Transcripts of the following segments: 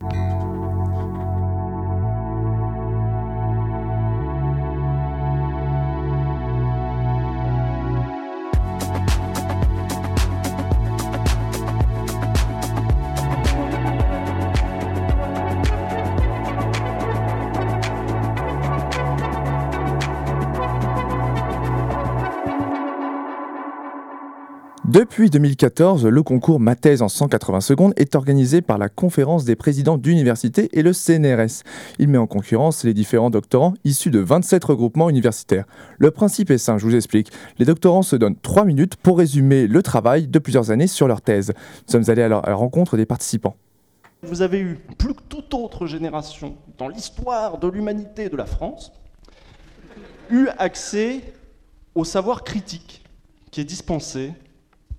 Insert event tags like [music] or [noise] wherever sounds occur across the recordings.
Bye. Depuis 2014, le concours Ma thèse en 180 secondes est organisé par la Conférence des présidents d'université et le CNRS. Il met en concurrence les différents doctorants issus de 27 regroupements universitaires. Le principe est simple, je vous explique. Les doctorants se donnent 3 minutes pour résumer le travail de plusieurs années sur leur thèse. Nous sommes allés à la rencontre des participants. Vous avez eu plus que toute autre génération dans l'histoire de l'humanité de la France eu accès au savoir critique qui est dispensé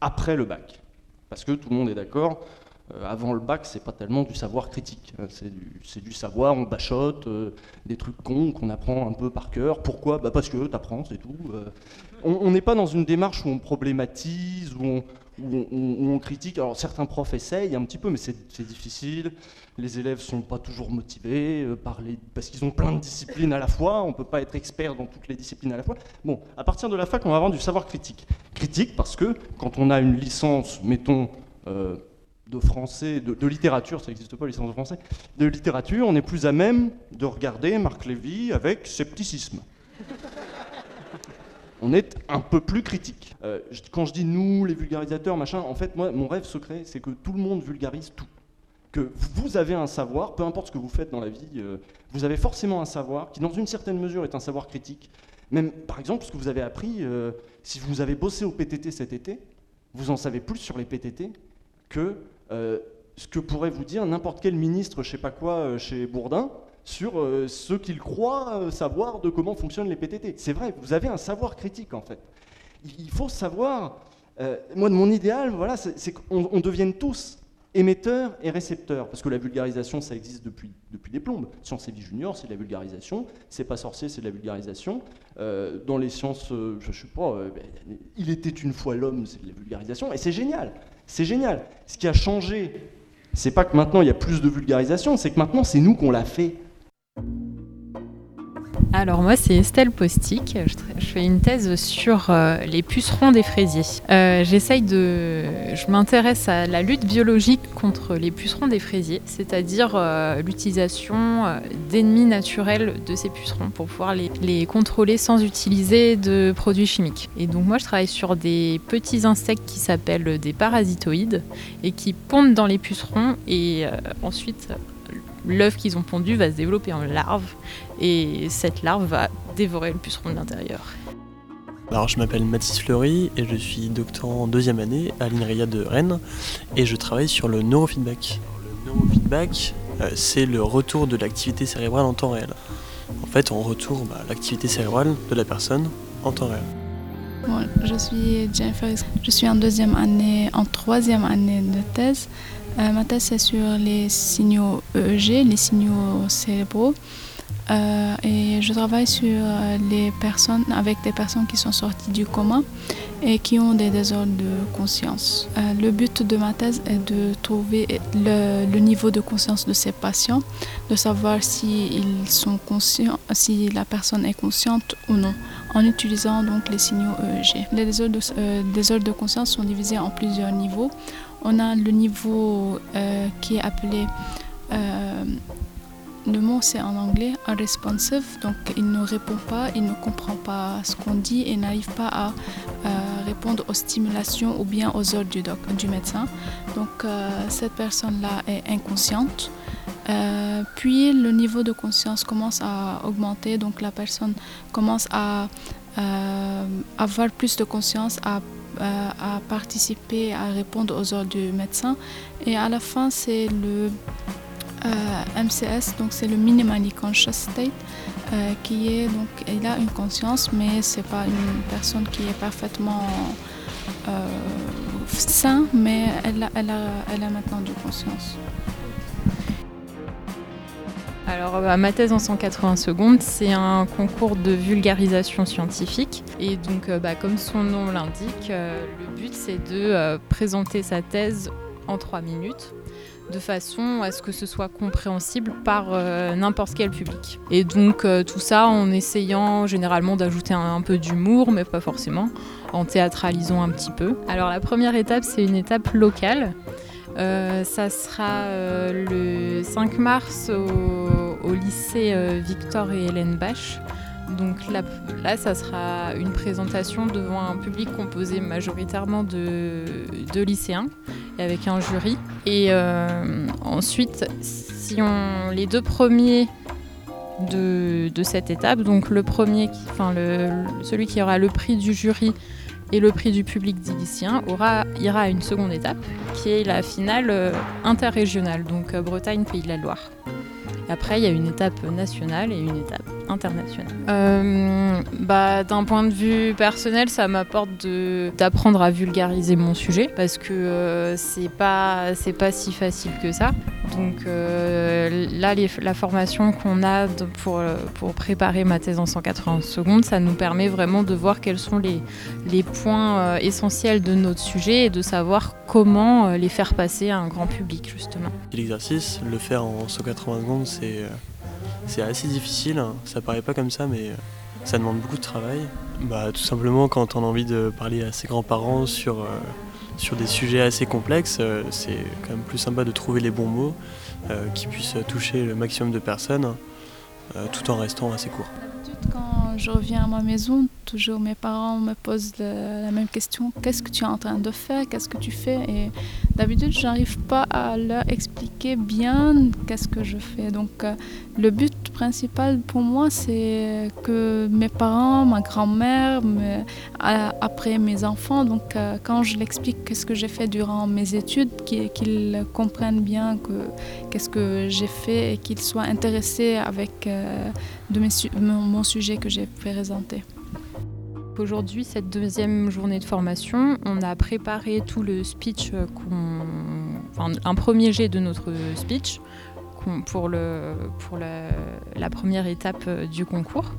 après le bac. Parce que tout le monde est d'accord, euh, avant le bac, c'est pas tellement du savoir critique. Euh, c'est du, savoir, on bachote, euh, des trucs cons qu'on apprend un peu par cœur. Pourquoi? Bah Parce que tu apprends, c'est tout. on n'est pas dans une démarche où on problématise, où on, où on, critique. Alors certains profs essayent un petit peu, mais c'est difficile. Les élèves sont pas toujours motivés euh, par les, parce qu'ils ont plein de disciplines à la fois. On peut pas être expert dans toutes les disciplines à la fois. Bon, à partir de la fac, on va avoir du savoir critique. Critique parce que quand on a une licence, mettons, euh, de français, de, littérature, ça n'existe pas, licence de français, de littérature, on est plus à même de regarder Marc Lévy avec scepticisme on est un peu plus critique. Euh, quand je dis nous, les vulgarisateurs, machin, en fait, moi, mon rêve secret, c'est que tout le monde vulgarise tout. Que vous avez un savoir, peu importe ce que vous faites dans la vie, euh, vous avez forcément un savoir qui, dans une certaine mesure, est un savoir critique. Même, par exemple, ce que vous avez appris, euh, si vous avez bossé au PTT cet été, vous en savez plus sur les PTT que ce que pourrait vous dire n'importe quel ministre, je sais pas quoi, chez Bourdin, sur euh, ce qu'ils croient euh, savoir de comment fonctionnent les PTT. C'est vrai, vous avez un savoir critique en fait. Il faut savoir, euh, moi mon idéal, voilà, c'est qu'on devienne tous émetteurs et récepteurs, parce que la vulgarisation, ça existe depuis, depuis des plombes. Sciences et vie junior, c'est de la vulgarisation. C'est pas sorcier, c'est de la vulgarisation. dans les sciences, je, je sais pas, ben, il était une fois l'homme, c'est de la vulgarisation, et c'est génial. C'est génial. Ce qui a changé, c'est pas que maintenant il y a plus de vulgarisation, c'est que maintenant c'est nous qu'on l'a fait. Alors moi c'est Estelle Postic, je, fais une thèse sur euh, les pucerons des fraisiers. Euh, j'essaye de... Je m'intéresse à la lutte biologique contre les pucerons des fraisiers, c'est-à-dire euh, l'utilisation d'ennemis naturels de ces pucerons pour pouvoir les, les, contrôler sans utiliser de produits chimiques. Et donc moi je travaille sur des petits insectes qui s'appellent des parasitoïdes et qui pondent dans les pucerons et ensuite l'œuf qu'ils ont pondu va se développer en larve et cette larve va dévorer le puceron de l'intérieur. Alors, je m'appelle Mathis Fleury et je suis doctorant en deuxième année à l'INRIA de Rennes et je travaille sur le neurofeedback. Le neurofeedback, euh, c'est le retour de l'activité cérébrale en temps réel. En fait, on retourne bah, l'activité cérébrale de la personne en temps réel. je suis Jennifer, je suis en deuxième année, en troisième année de thèse euh, ma thèse est sur les signaux EEG, les signaux cérébraux. Euh, et je travaille sur euh, les personnes, avec des personnes qui sont sorties du coma et qui ont des désordres de conscience. le but de ma thèse est de trouver le, niveau de conscience de ces patients, de savoir si ils sont conscients, si la personne est consciente ou non, en utilisant donc les signaux EEG. Les désordres désordres de conscience sont divisés en plusieurs niveaux. On a le niveau euh, qui est appelé, euh, le mot c'est en anglais, unresponsive, donc il ne répond pas, il ne comprend pas ce qu'on dit et n'arrive pas à euh, répondre aux stimulations ou bien aux ordres du, du médecin. Donc cette personne-là est inconsciente. puis le niveau de conscience commence à augmenter, donc la personne commence à avoir plus de conscience, à à, participer, à répondre aux ordres du médecin. Et à la fin, c'est le euh, MCS, donc c'est le minimally conscious state, euh, qui est donc il a une conscience, mais c'est pas une personne qui est parfaitement euh, sain, mais elle elle a, elle a maintenant de conscience. Alors, euh, ma thèse en 180 secondes, c'est un concours de vulgarisation scientifique. Et donc, euh, bah, comme son nom l'indique, euh, le but, c'est de présenter sa thèse en trois minutes. de façon à ce que ce soit compréhensible par n'importe quel public. Et donc tout ça en essayant généralement d'ajouter un, un peu d'humour, mais pas forcément, en théâtralisant un petit peu. Alors la première étape, c'est une étape locale. Euh, ça sera euh, le 5 mars au, lycée euh, Victor et Hélène Bach. Donc là, ça sera une présentation devant un public composé majoritairement de, lycéens et avec un jury. Et ensuite, si les deux premiers de, de, cette étape, donc le premier, enfin le, celui qui aura le prix du jury et le prix du public aura, ira à une seconde étape qui est la finale euh, interrégionale, donc euh, Bretagne-Pays de la Loire. Après, il y a une étape nationale et une étape internationale. Euh, bah, D'un point de vue personnel, ça m'apporte d'apprendre à vulgariser mon sujet parce que c'est pas pas si facile que ça. Donc là, la formation qu'on a pour, pour préparer ma thèse en 180 secondes, ça nous permet vraiment de voir quels sont les, les points essentiels de notre sujet et de savoir comment les faire passer à un grand public justement. L'exercice, le faire en 180 secondes, c'est assez difficile. Ça paraît pas comme ça, mais ça demande beaucoup de travail. Bah, tout simplement, quand on a envie de parler à ses grands-parents sur, sur des sujets assez complexes, c'est quand même plus sympa de trouver les bons mots qui puissent toucher le maximum de personnes tout en restant assez court. Quand je reviens à ma maison, toujours mes parents me posent la même question qu'est-ce que tu es en train de faire? Qu'est-ce que tu fais? Et d'habitude, je n'arrive pas à leur expliquer bien qu'est-ce que je fais. Donc, euh, le but principal pour moi, c'est que mes parents, ma grand-mère, après mes enfants, donc euh, quand je l'explique qu'est-ce que j'ai fait durant mes études, qu'ils comprennent bien qu'est-ce que j'ai fait et qu'ils soient intéressés avec euh, de mon sujet que j'ai présenté. Aujourd'hui, cette deuxième journée de formation, on a préparé tout le speech, un premier jet de notre speech pour, la, première étape euh, du concours.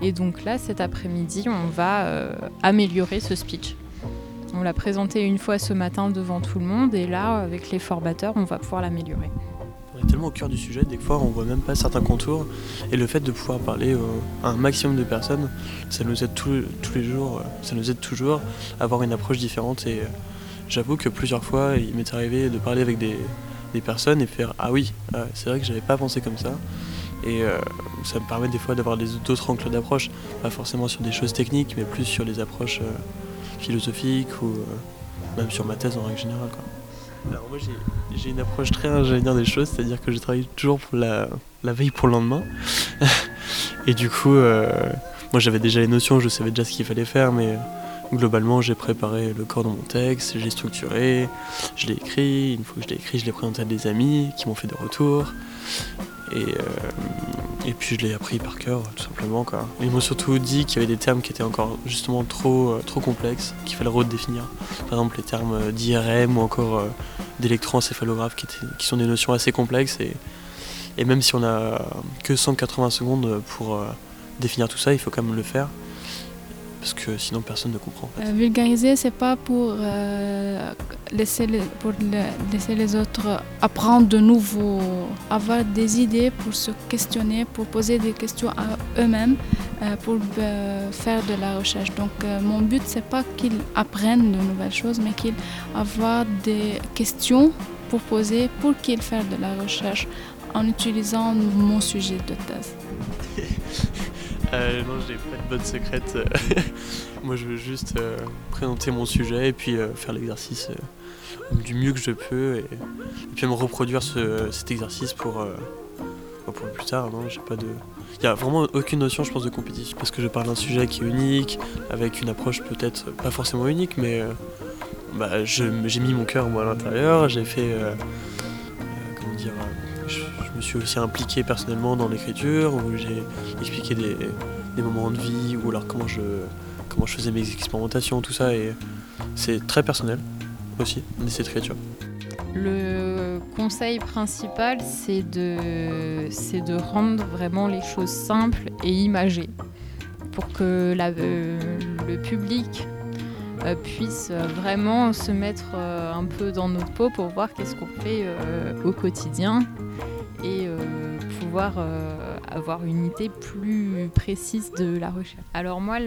Et donc là, cet après-midi, on va euh, améliorer ce speech. On l'a présenté une fois ce matin devant tout le monde et là, avec les formateurs, on va pouvoir l'améliorer. On est tellement au cœur du sujet, des fois on voit même pas certains contours. Et le fait de pouvoir parler à un maximum de personnes, ça nous aide tous les jours, euh, ça nous aide toujours à avoir une approche différente. Et j'avoue que plusieurs fois, il m'est arrivé de parler avec des, des personnes et faire ah oui, euh, c'est vrai que j'avais pas pensé comme ça. Et euh, ça me permet des fois d'avoir d'autres angles d'approche, pas forcément sur des choses techniques, mais plus sur les approches euh, philosophiques ou même sur ma thèse en règle générale. Alors moi j'ai une approche très ingénieur des choses, c'est-à-dire que je travaille toujours pour la, la, veille pour le lendemain. [laughs] et du coup, moi j'avais déjà les notions, je savais déjà ce qu'il fallait faire, mais Globalement, j'ai préparé le corps de mon texte, j'ai structuré, je l'ai écrit. Une fois que je l'ai écrit, je l'ai présenté à des amis qui m'ont fait des retours. Et, euh, puis je l'ai appris par cœur, tout simplement. Quoi. Ils m'ont surtout dit qu'il y avait des termes qui étaient encore justement trop, euh, trop complexes, qu'il fallait redéfinir. Par exemple, les termes d'IRM ou encore euh, d'électroencéphalographe, qui, sont des notions assez complexes. Et, et même si on a que 180 secondes pour définir tout ça, il faut quand même le faire parce que sinon personne ne comprend. En euh, vulgariser, c'est pas pour, euh, laisser les, autres apprendre de nouveau, avoir des idées pour se questionner, pour poser des questions à eux-mêmes, euh, pour faire de la recherche. Donc mon but, c'est pas qu'ils apprennent de nouvelles choses, mais qu'ils avoir des questions pour poser, pour qu'ils fassent de la recherche en utilisant mon sujet de thèse. Euh, non, j'ai pas de bonne secrète. [laughs] Moi, je veux juste euh, présenter mon sujet et puis euh, faire l'exercice du mieux que je peux et, puis me reproduire cet exercice pour, bah, pour plus tard. Non, j'ai pas de. Il y a vraiment aucune notion, je pense, de compétition parce que je parle d'un sujet qui est unique, avec une approche peut-être pas forcément unique, mais bah, j'ai mis mon cœur moi à l'intérieur. J'ai fait comment dire je me suis aussi impliqué personnellement dans l'écriture, où j'ai expliqué des, moments de vie, ou alors comment je, comment je faisais mes expérimentations, tout ça. Et c'est très personnel aussi, cette écriture. Le conseil principal, c'est de, rendre vraiment les choses simples et imagées pour que euh, le public puissent vraiment se mettre un peu dans notre peau pour voir qu'est-ce qu'on fait au quotidien et pouvoir avoir une idée plus précise de la recherche. Alors moi,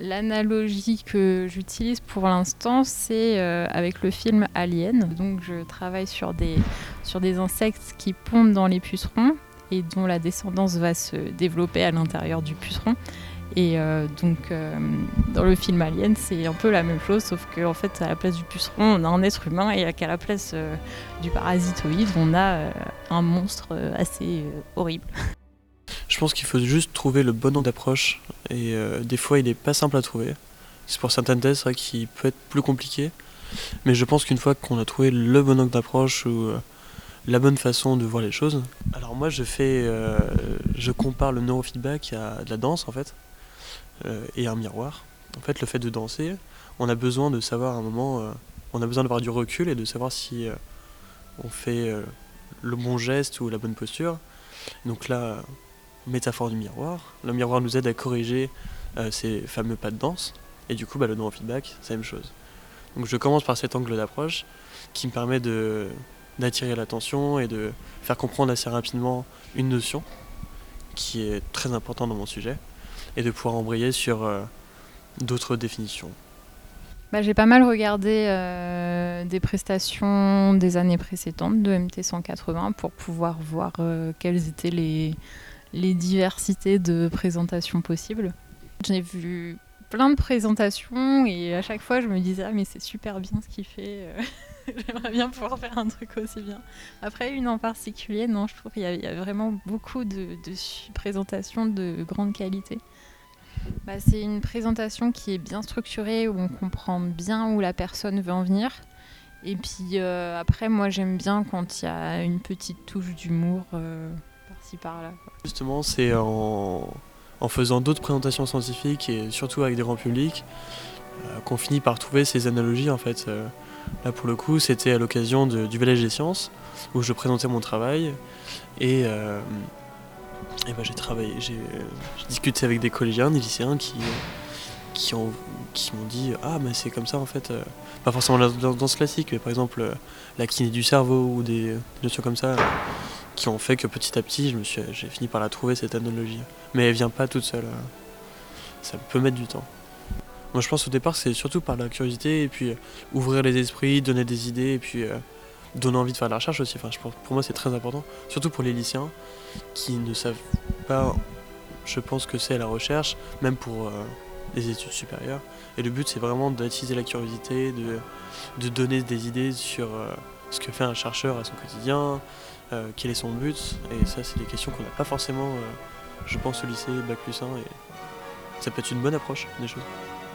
l'analogie que j'utilise pour l'instant, c'est avec le film Alien. Donc je travaille sur des, sur des insectes qui pondent dans les pucerons et dont la descendance va se développer à l'intérieur du puceron. Et euh, donc, euh, dans le film Alien, c'est un peu la même chose, sauf qu'en fait, à la place du puceron, on a un être humain, et qu'à la place euh, du parasitoïde, on a un monstre assez horrible. Je pense qu'il faut juste trouver le bon angle d'approche, et des fois, il n'est pas simple à trouver. C'est pour certaines thèses, qu'il peut être plus compliqué, mais je pense qu'une fois qu'on a trouvé le bon angle d'approche, ou la bonne façon de voir les choses. Alors moi je fais, je compare le neurofeedback à de la danse en fait, et un miroir. En fait le fait de danser, on a besoin de savoir un moment, euh, on a besoin d'avoir du recul et de savoir si on fait le bon geste ou la bonne posture. Donc là, métaphore du miroir, le miroir nous aide à corriger ces fameux pas de danse, et du coup bah, le neurofeedback c'est la même chose. Donc je commence par cet angle d'approche qui me permet d'attirer l'attention et de faire comprendre assez rapidement une notion qui est très importante dans mon sujet et de pouvoir embrayer sur euh, d'autres définitions. Bah, j'ai pas mal regardé euh, des prestations des années précédentes de MT 180 pour pouvoir voir euh, quelles étaient les, les diversités de présentations possibles. J'ai vu plein de présentations et à chaque fois je me disais ah mais c'est super bien ce qu'il fait. [laughs] J'aimerais bien pouvoir faire un truc aussi bien. Après, une en particulier, non, je trouve qu'il y, a vraiment beaucoup de, présentations de grande qualité. Bah, c'est une présentation qui est bien structurée, où on comprend bien où la personne veut en venir. Et puis euh, après, moi j'aime bien quand il y a une petite touche d'humour euh, par-ci par-là. Justement, c'est en, faisant d'autres présentations scientifiques et surtout avec des grands publics euh, qu'on finit par trouver ces analogies en fait. Là, pour le coup, c'était à l'occasion du Village des Sciences, où je présentais mon travail. Et, euh, ben, j'ai travaillé, j'ai discuté avec des collégiens, des lycéens qui, qui, ont, qui m'ont dit Ah, mais c'est comme ça en fait. Euh, pas forcément la danse classique, mais par exemple euh, la kiné du cerveau ou des, notions comme ça, qui ont fait que petit à petit, j'ai fini par la trouver cette analogie. Mais elle vient pas toute seule. Ça peut mettre du temps. Moi je pense au départ c'est surtout par la curiosité et puis euh, ouvrir les esprits, donner des idées et puis euh, donner envie de faire de la recherche aussi. Enfin, pour moi c'est très important, surtout pour les lycéens qui ne savent pas, je pense que c'est la recherche, même pour euh, les études supérieures. Et le but c'est vraiment d'attiser la curiosité, de, donner des idées sur ce que fait un chercheur à son quotidien, quel est son but. Et ça c'est des questions qu'on n'a pas forcément, je pense, au lycée, Bac plus 1. Et ça peut être une bonne approche des choses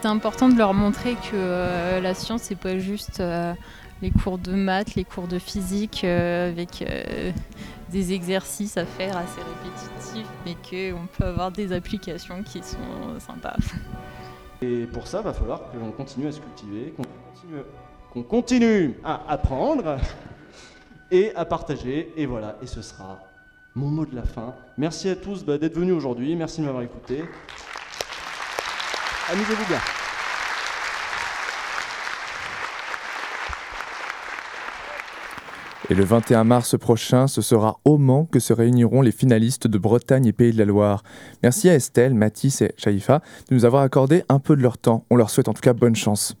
c'est important de leur montrer que euh, la science, c'est pas juste euh, les cours de maths, les cours de physique euh, avec des exercices à faire assez répétitifs, mais qu'on peut avoir des applications qui sont sympas. Et pour ça, va falloir que l'on continue à se cultiver, qu'on continue, continue à apprendre [laughs] et à partager. Et voilà, et ce sera mon mot de la fin. Merci à tous bah, d'être venus aujourd'hui, merci de m'avoir écouté. Amusez-vous bien. Et le 21 mars prochain, ce sera au Mans que se réuniront les finalistes de Bretagne et Pays de la Loire. Merci à Estelle, Mathis et Chaïfa de nous avoir accordé un peu de leur temps. On leur souhaite en tout cas bonne chance.